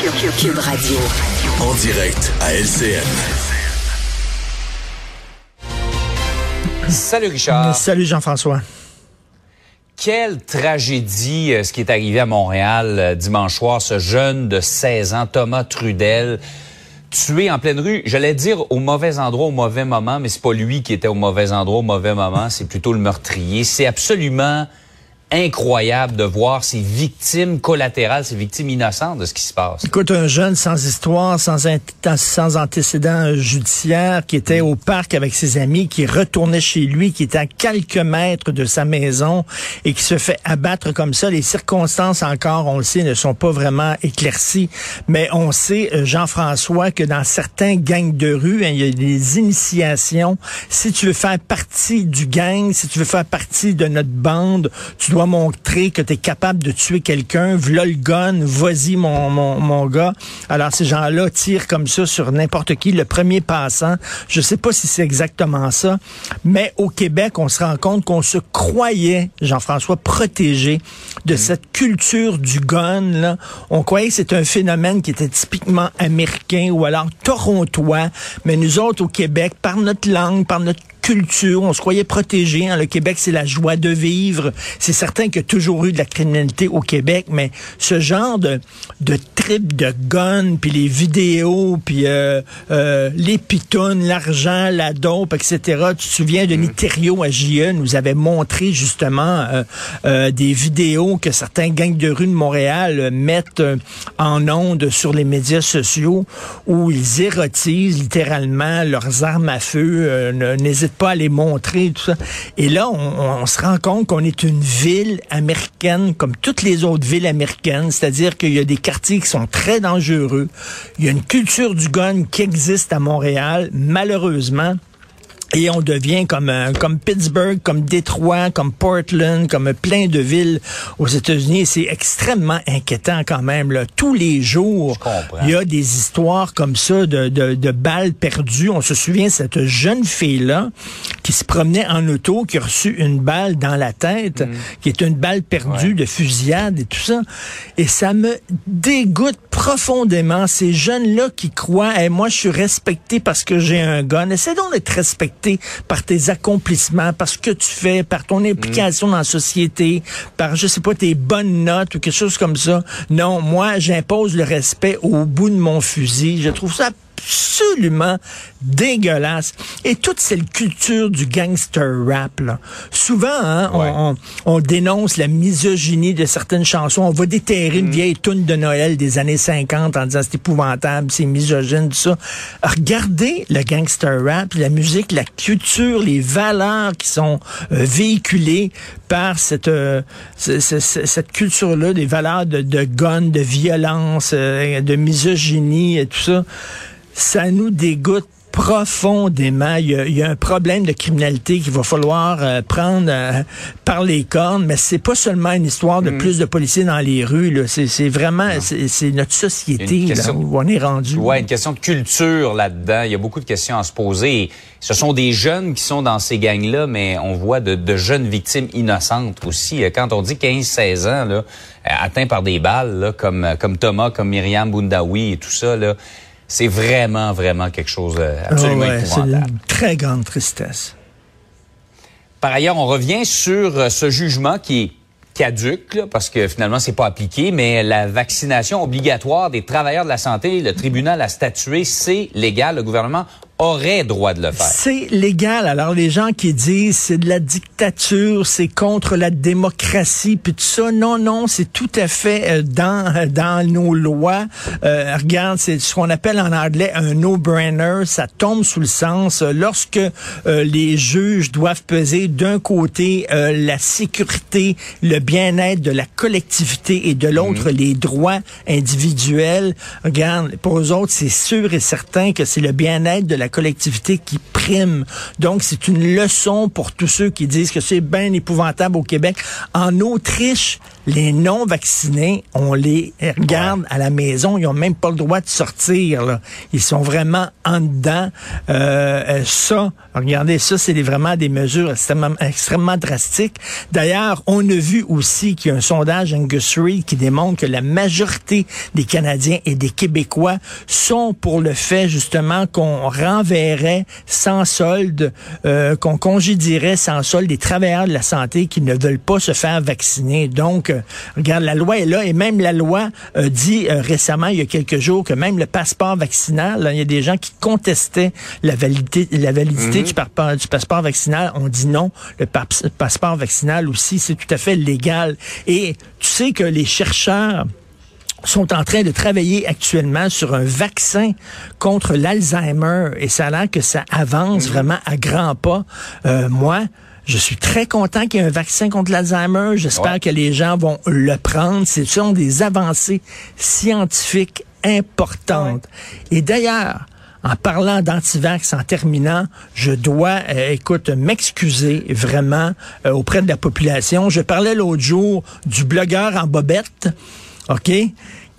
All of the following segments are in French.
Cube Radio. En direct à LCN. Salut Richard. Salut Jean-François. Quelle tragédie euh, ce qui est arrivé à Montréal euh, dimanche soir, ce jeune de 16 ans, Thomas Trudel, tué en pleine rue. J'allais dire au mauvais endroit, au mauvais moment, mais c'est pas lui qui était au mauvais endroit, au mauvais moment, c'est plutôt le meurtrier. C'est absolument incroyable de voir ces victimes collatérales, ces victimes innocentes de ce qui se passe. Écoute, un jeune sans histoire, sans, sans antécédent judiciaire, qui était au parc avec ses amis, qui retournait chez lui, qui était à quelques mètres de sa maison et qui se fait abattre comme ça. Les circonstances encore, on le sait, ne sont pas vraiment éclaircies, mais on sait, euh, Jean-François, que dans certains gangs de rue, hein, il y a des initiations. Si tu veux faire partie du gang, si tu veux faire partie de notre bande, tu dois montrer que tu es capable de tuer quelqu'un, v'là le gun, vas-y mon, mon, mon gars. Alors ces gens-là tirent comme ça sur n'importe qui, le premier passant. Je sais pas si c'est exactement ça, mais au Québec, on se rend compte qu'on se croyait, Jean-François, protégé de cette culture du gun. Là. On croyait que c'était un phénomène qui était typiquement américain ou alors torontois, mais nous autres au Québec, par notre langue, par notre culture, on se croyait protégé. Hein. Le Québec, c'est la joie de vivre. C'est certain qu'il y a toujours eu de la criminalité au Québec, mais ce genre de, de trip de gun, puis les vidéos, puis euh, euh, les pitounes, l'argent, la dope, etc. Tu te souviens de Niterio à JE nous avait montré justement euh, des vidéos que certains gangs de rue de Montréal mettent en ondes sur les médias sociaux où ils érotisent littéralement leurs armes à feu, n'hésitent pas les montrer, tout ça. Et là, on, on se rend compte qu'on est une ville américaine comme toutes les autres villes américaines, c'est-à-dire qu'il y a des quartiers qui sont très dangereux. Il y a une culture du gun qui existe à Montréal, malheureusement. Et on devient comme euh, comme Pittsburgh, comme Détroit, comme Portland, comme plein de villes aux États-Unis. C'est extrêmement inquiétant quand même. Là. Tous les jours, il y a des histoires comme ça de, de, de balles perdues. On se souvient de cette jeune fille-là qui se promenait en auto, qui a reçu une balle dans la tête, Mm. qui est une balle perdue Ouais. de fusillade et tout ça. Et ça me dégoûte profondément ces jeunes-là qui croient, hey, moi je suis respecté parce que j'ai un gun. Essaie donc d'être respecté par tes accomplissements, par ce que tu fais, par ton implication dans la société, par, je sais pas, tes bonnes notes ou quelque chose comme ça. Non, moi j'impose le respect au bout de mon fusil. Je trouve ça absolument dégueulasse. Et toute cette culture du gangster rap, là. souvent, hein, on- Ouais. on, on dénonce la misogynie de certaines chansons. On va déterrer une vieille toune de Noël des années 50 en disant c'est épouvantable, c'est misogyne, tout ça. Regardez le gangster rap, la musique, la culture, les valeurs qui sont euh, véhiculées par cette euh, ce- ce- ce- cette culture-là, des valeurs de, de gun, de violence, euh, de misogynie et tout ça. Ça nous dégoûte profondément. Il y, a, il y a un problème de criminalité qu'il va falloir euh, prendre euh, par les cornes, mais c'est pas seulement une histoire Mm. de plus de policiers dans les rues. là. C'est c'est vraiment c'est c'est notre société là, où on est rendu. Ouais, une question de culture là-dedans. Il y a beaucoup de questions à se poser. Et ce sont des jeunes qui sont dans ces gangs-là, mais on voit de, de jeunes victimes innocentes aussi. Euh, Quand on dit 15-16 ans, là, euh, atteints par des balles, là, comme, euh, comme Thomas, comme Myriam Boundaoui et tout ça, là, c'est vraiment, vraiment quelque chose euh, Ah absolument ouais, c'est épouvantable. une très grande tristesse. Par ailleurs, on revient sur euh, ce jugement qui est caduque, là, parce que finalement, c'est pas appliqué, mais la vaccination obligatoire des travailleurs de la santé, le tribunal a statué, c'est légal. Le gouvernement aurait droit de le faire. C'est légal. Alors les gens qui disent c'est de la dictature, c'est contre la démocratie, puis tout ça, non, non, c'est tout à fait euh, dans dans nos lois. Euh, regarde, c'est ce qu'on appelle en anglais un no-brainer. Ça tombe sous le sens euh, lorsque euh, les juges doivent peser d'un côté euh, la sécurité, le bien-être de la collectivité et de l'autre les droits individuels. Regarde, pour eux autres, c'est sûr et certain que c'est le bien-être de la collectivité qui prime. Donc, c'est une leçon pour tous ceux qui disent que c'est bien épouvantable au Québec. En Autriche, les non-vaccinés, on les regarde à la maison, ils ont même pas le droit de sortir. là. Ils sont vraiment en dedans. Euh, euh, ça, regardez, ça, c'est vraiment des mesures extrêmement, extrêmement drastiques. D'ailleurs, on a vu aussi qu'il y a un sondage Angus Reid qui démontre que la majorité des Canadiens et des Québécois sont pour le fait justement qu'on renverrait sans solde, euh, qu'on congédierait sans solde des travailleurs de la santé qui ne veulent pas se faire vacciner. Donc, euh, regarde, la loi est là et même la loi euh, dit euh, récemment, il y a quelques jours, que même le passeport vaccinal, là, il y a des gens qui contestaient la validité, la validité du, passeport vaccinal. On dit non, le pa- passeport vaccinal aussi, c'est tout à fait légal. Et tu sais que les chercheurs sont en train de travailler actuellement sur un vaccin contre l'Alzheimer et ça a l'air que ça avance vraiment à grands pas. Euh, moi, je suis très content qu'il y ait un vaccin contre l'Alzheimer. J'espère Ouais. que les gens vont le prendre. Ce sont des avancées scientifiques importantes. Et d'ailleurs, en parlant d'antivax, en terminant, je dois, euh, écoute, m'excuser vraiment euh, auprès de la population. Je parlais l'autre jour du blogueur en bobette, OK?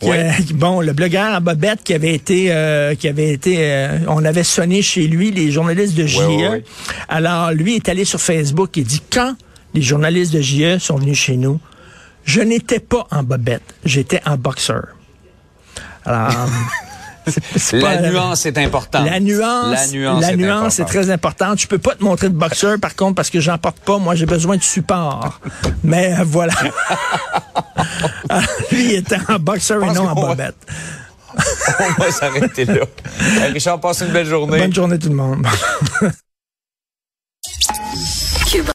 Ouais. bon, le blogueur en bobette qui avait été, euh, qui avait été, euh, on avait sonné chez lui, les journalistes de JE. ouais, ouais. Alors, lui est allé sur Facebook et dit quand les journalistes de JE sont venus chez nous, je n'étais pas en bobette, j'étais en boxeur. Alors, La pas- nuance est importante. la nuance, La nuance, la est, nuance est importante. très importante. Je peux pas te montrer de boxeur, par contre, parce que j'en porte pas. Moi, j'ai besoin de support. Mais euh, voilà. Ah, Lui, il était en boxeur et non en bobette. On va s'arrêter là. Richard, passe une belle journée. Bonne journée tout le monde.